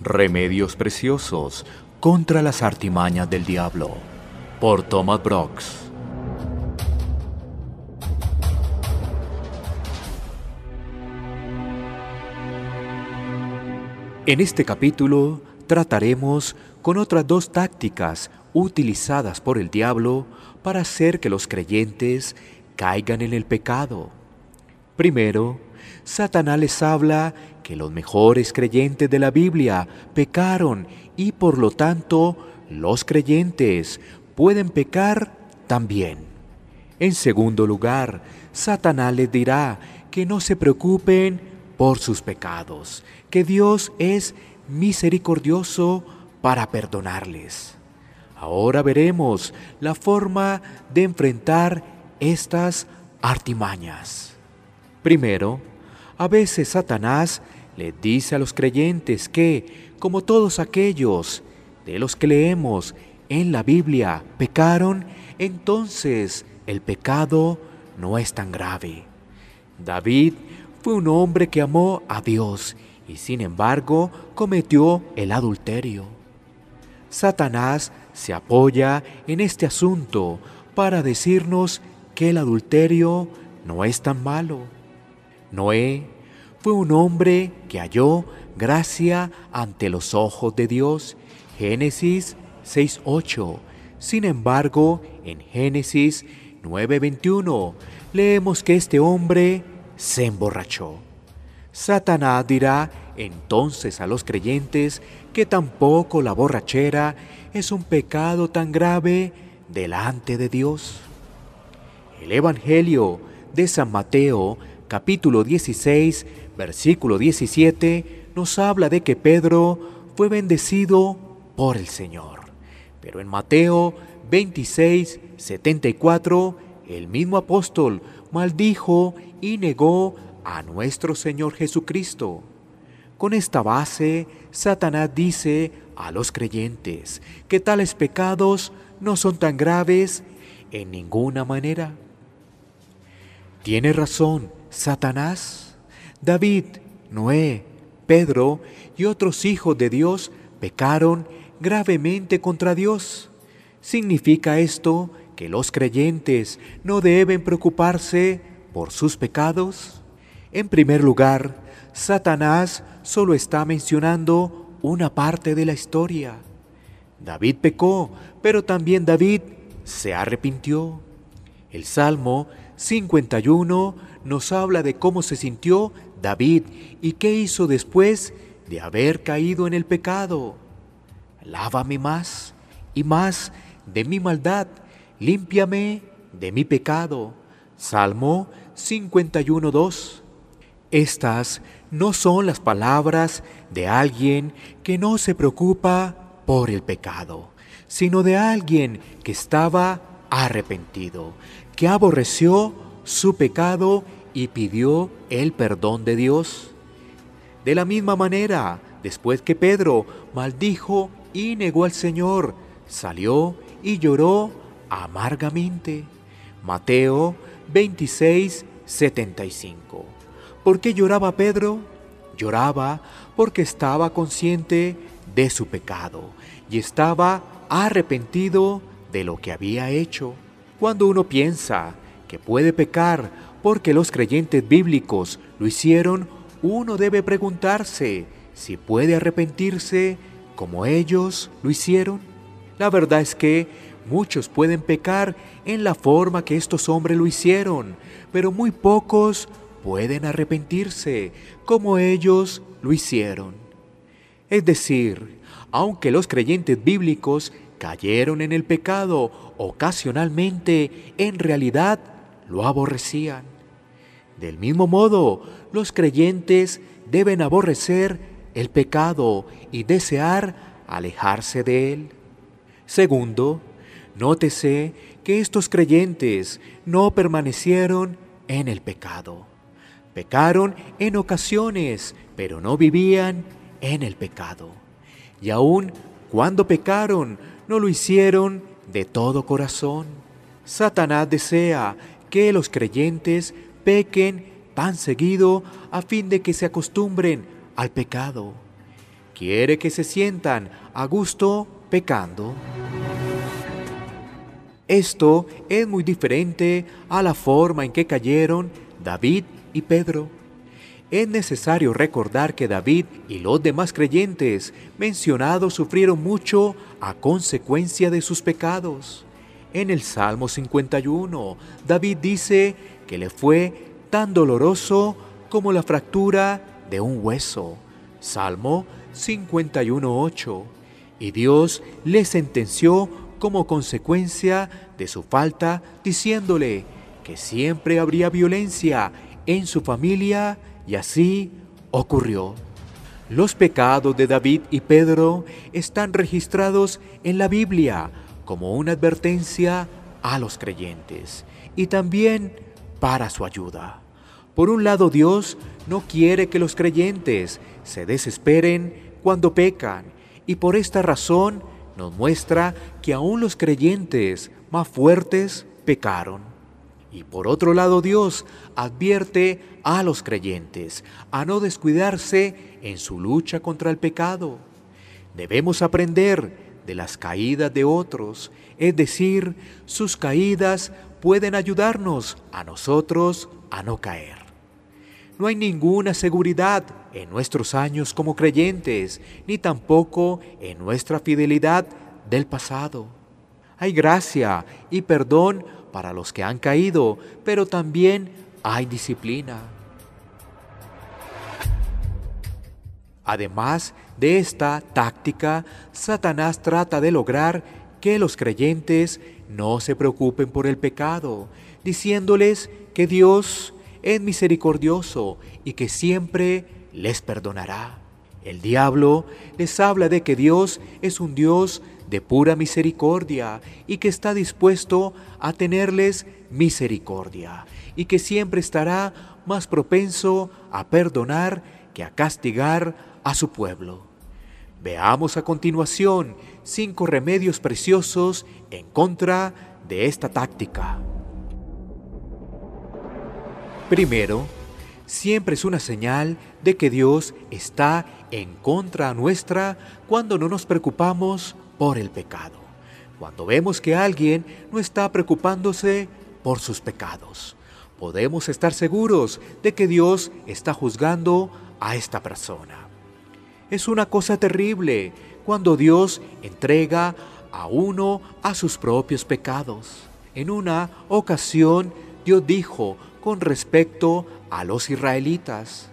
Remedios preciosos contra las artimañas del diablo. Por Thomas Brooks. En este capítulo trataremos con otras dos tácticas utilizadas por el diablo para hacer que los creyentes caigan en el pecado. Primero, Satanás les habla que los mejores creyentes de la Biblia pecaron y por lo tanto los creyentes pueden pecar también. En segundo lugar, Satanás les dirá que no se preocupen por sus pecados, que Dios es misericordioso para perdonarles. Ahora veremos la forma de enfrentar estas artimañas. Primero, a veces Satanás le dice a los creyentes que, como todos aquellos de los que leemos en la Biblia pecaron, entonces el pecado no es tan grave. David fue un hombre que amó a Dios y sin embargo cometió el adulterio. Satanás se apoya en este asunto para decirnos que el adulterio no es tan malo. Noé fue un hombre que halló gracia ante los ojos de Dios. Génesis 6.8. Sin embargo, en Génesis 9.21 leemos que este hombre se emborrachó. Satanás dirá entonces a los creyentes que tampoco la borrachera es un pecado tan grave delante de Dios. El Evangelio de San Mateo, capítulo 16, versículo 17, nos habla de que Pedro fue bendecido por el Señor. Pero en Mateo 26, 74, el mismo apóstol maldijo y negó a nuestro Señor Jesucristo. Con esta base, Satanás dice a los creyentes que tales pecados no son tan graves en ninguna manera. Tiene razón Satanás. David, Noé, Pedro y otros hijos de Dios pecaron gravemente contra Dios. ¿Significa esto que los creyentes no deben preocuparse por sus pecados? En primer lugar, Satanás solo está mencionando una parte de la historia. David pecó, pero también David se arrepintió. El Salmo 51 nos habla de cómo se sintió David y qué hizo después de haber caído en el pecado. Lávame más y más de mi maldad, límpiame de mi pecado. Salmo 51.2. Estas no son las palabras de alguien que no se preocupa por el pecado, sino de alguien que estaba arrepentido, que aborreció su pecado y pidió el perdón de Dios. De la misma manera, después que Pedro maldijo y negó al Señor, salió y lloró amargamente. Mateo 26, 75. ¿Por qué lloraba Pedro? Lloraba porque estaba consciente de su pecado y estaba arrepentido de lo que había hecho. Cuando uno piensa que puede pecar porque los creyentes bíblicos lo hicieron, uno debe preguntarse si puede arrepentirse como ellos lo hicieron. La verdad es que muchos pueden pecar en la forma que estos hombres lo hicieron, pero muy pocos pueden arrepentirse como ellos lo hicieron. Es decir, aunque los creyentes bíblicos cayeron en el pecado ocasionalmente, en realidad lo aborrecían. Del mismo modo, los creyentes deben aborrecer el pecado y desear alejarse de él. Segundo, nótese que estos creyentes no permanecieron en el pecado. Pecaron en ocasiones, pero no vivían en el pecado. Y aun cuando pecaron, no lo hicieron de todo corazón. Satanás desea que los creyentes pequen tan seguido a fin de que se acostumbren al pecado. quiere que se sientan a gusto pecando. Esto es muy diferente a la forma en que cayeron David y Pedro. Es necesario recordar que David y los demás creyentes mencionados sufrieron mucho a consecuencia de sus pecados. En el Salmo 51, David dice que le fue tan doloroso como la fractura de un hueso. Salmo 51.8. Y Dios le sentenció como consecuencia de su falta, diciéndole que siempre habría violencia en su familia, y así ocurrió. Los pecados de David y Pedro están registrados en la Biblia como una advertencia a los creyentes y también para su ayuda. Por un lado, Dios no quiere que los creyentes se desesperen cuando pecan y por esta razón nos muestra que aún los creyentes más fuertes pecaron. Y por otro lado Dios advierte a los creyentes a no descuidarse en su lucha contra el pecado. Debemos aprender de las caídas de otros, es decir, sus caídas pueden ayudarnos a nosotros a no caer. No hay ninguna seguridad en nuestros años como creyentes, ni tampoco en nuestra fidelidad del pasado. Hay gracia y perdón para los que han caído, pero también hay disciplina. Además de esta táctica, Satanás trata de lograr que los creyentes no se preocupen por el pecado, diciéndoles que Dios es misericordioso y que siempre les perdonará. El diablo les habla de que Dios es un Dios de pura misericordia y que está dispuesto a tenerles misericordia y que siempre estará más propenso a perdonar que a castigar a su pueblo. Veamos a continuación cinco remedios preciosos en contra de esta táctica. Primero, siempre es una señal de que Dios está en contra nuestra cuando no nos preocupamos por el pecado. Cuando vemos que alguien no está preocupándose por sus pecados, podemos estar seguros de que Dios está juzgando a esta persona. Es una cosa terrible cuando Dios entrega a uno a sus propios pecados. En una ocasión Dios dijo, con respecto a los israelitas.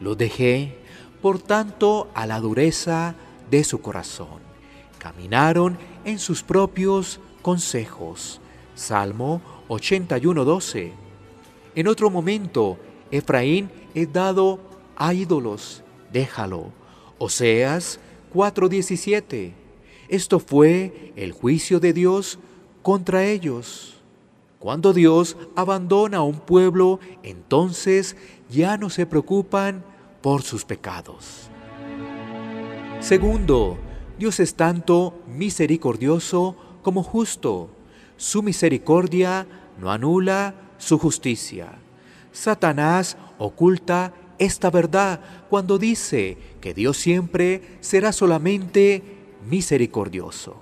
Los dejé, por tanto, a la dureza de su corazón. Caminaron en sus propios consejos. Salmo 81.12. En otro momento, Efraín es dado a ídolos. Déjalo. Oseas 4.17. Esto fue el juicio de Dios contra ellos. Cuando Dios abandona a un pueblo, entonces ya no se preocupan por sus pecados. Segundo, Dios es tanto misericordioso como justo. Su misericordia no anula su justicia. Satanás oculta esta verdad cuando dice que Dios siempre será solamente misericordioso.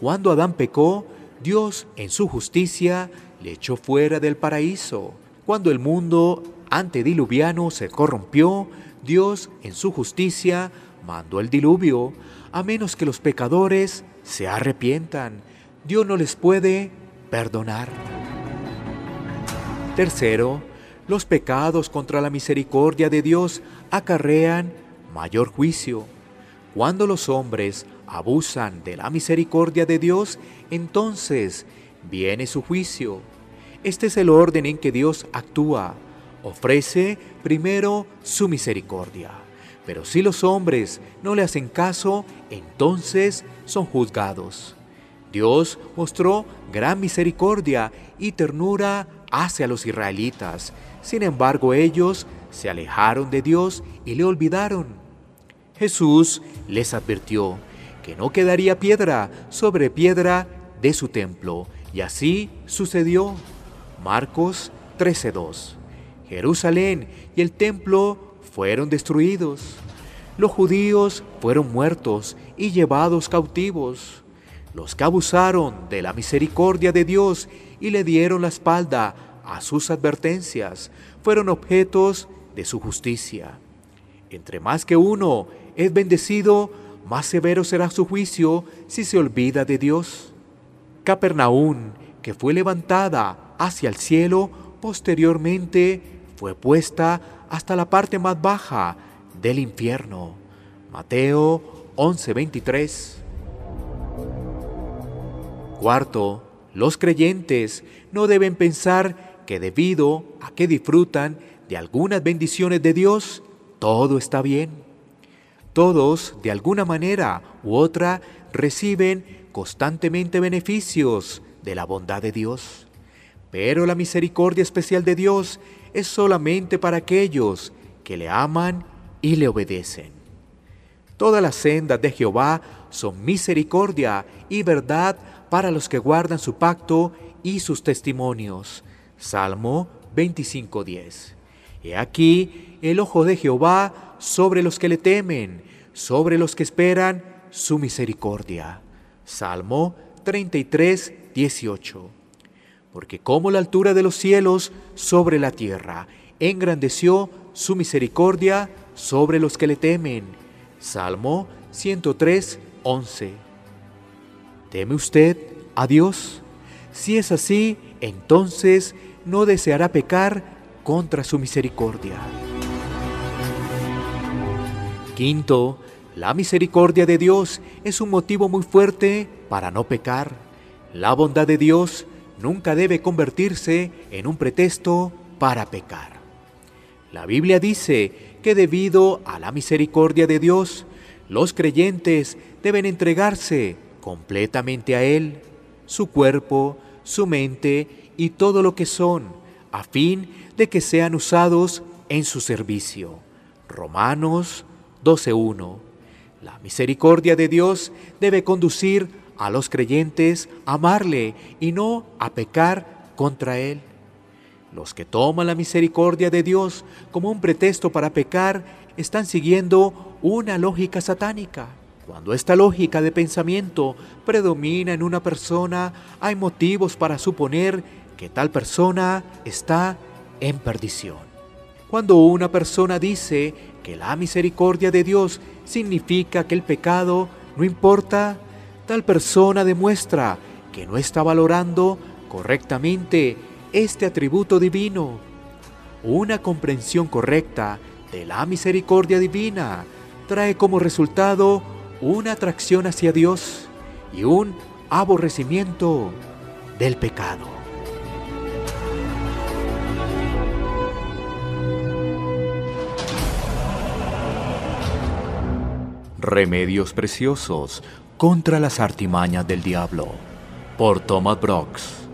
Cuando Adán pecó, Dios en su justicia le echó fuera del paraíso. Cuando el mundo antediluviano se corrompió, Dios en su justicia mandó el diluvio, a menos que los pecadores se arrepientan. Dios no les puede perdonar. Tercero, los pecados contra la misericordia de Dios acarrean mayor juicio. Cuando los hombres abusan de la misericordia de Dios, entonces viene su juicio. Este es el orden en que Dios actúa. Ofrece primero su misericordia. Pero si los hombres no le hacen caso, entonces son juzgados. Dios mostró gran misericordia y ternura hacia los israelitas. Sin embargo, ellos se alejaron de Dios y le olvidaron. Jesús les advirtió que no quedaría piedra sobre piedra de su templo, y así sucedió. Marcos 13:2. Jerusalén y el templo fueron destruidos. los judíos fueron muertos y llevados cautivos. Los que abusaron de la misericordia de Dios y le dieron la espalda a sus advertencias fueron objetos de su justicia. Entre más que uno es bendecido, más severo será su juicio si se olvida de Dios. Capernaún, que fue levantada hacia el cielo, posteriormente fue puesta hasta la parte más baja del infierno. Mateo 11:23. Cuarto, los creyentes no deben pensar que debido a que disfrutan de algunas bendiciones de Dios, todo está bien. Todos, de alguna manera u otra, reciben constantemente beneficios de la bondad de Dios. Pero la misericordia especial de Dios es solamente para aquellos que le aman y le obedecen. Todas las sendas de Jehová son misericordia y verdad para los que guardan su pacto y sus testimonios. Salmo 25.10. He aquí el ojo de Jehová sobre los que le temen, sobre los que esperan su misericordia. Salmo 33, 18. Porque como la altura de los cielos sobre la tierra, engrandeció su misericordia sobre los que le temen. Salmo 103, 11. ¿Teme usted a Dios? Si es así, entonces no deseará pecar contra su misericordia. Quinto, la misericordia de Dios es un motivo muy fuerte para no pecar. La bondad de Dios nunca debe convertirse en un pretexto para pecar. La Biblia dice que debido a la misericordia de Dios, los creyentes deben entregarse completamente a Él, su cuerpo, su mente y todo lo que son, a fin de que sean usados en su servicio. Romanos 12.1 la misericordia de Dios debe conducir a los creyentes a amarle y no a pecar contra Él. Los que toman la misericordia de Dios como un pretexto para pecar están siguiendo una lógica satánica. Cuando esta lógica de pensamiento predomina en una persona, hay motivos para suponer que tal persona está en perdición. Cuando una persona dice que la misericordia de Dios significa que el pecado no importa, tal persona demuestra que no está valorando correctamente este atributo divino. Una comprensión correcta de la misericordia divina trae como resultado una atracción hacia Dios y un aborrecimiento del pecado. Remedios preciosos contra las artimañas del diablo por Thomas Brooks.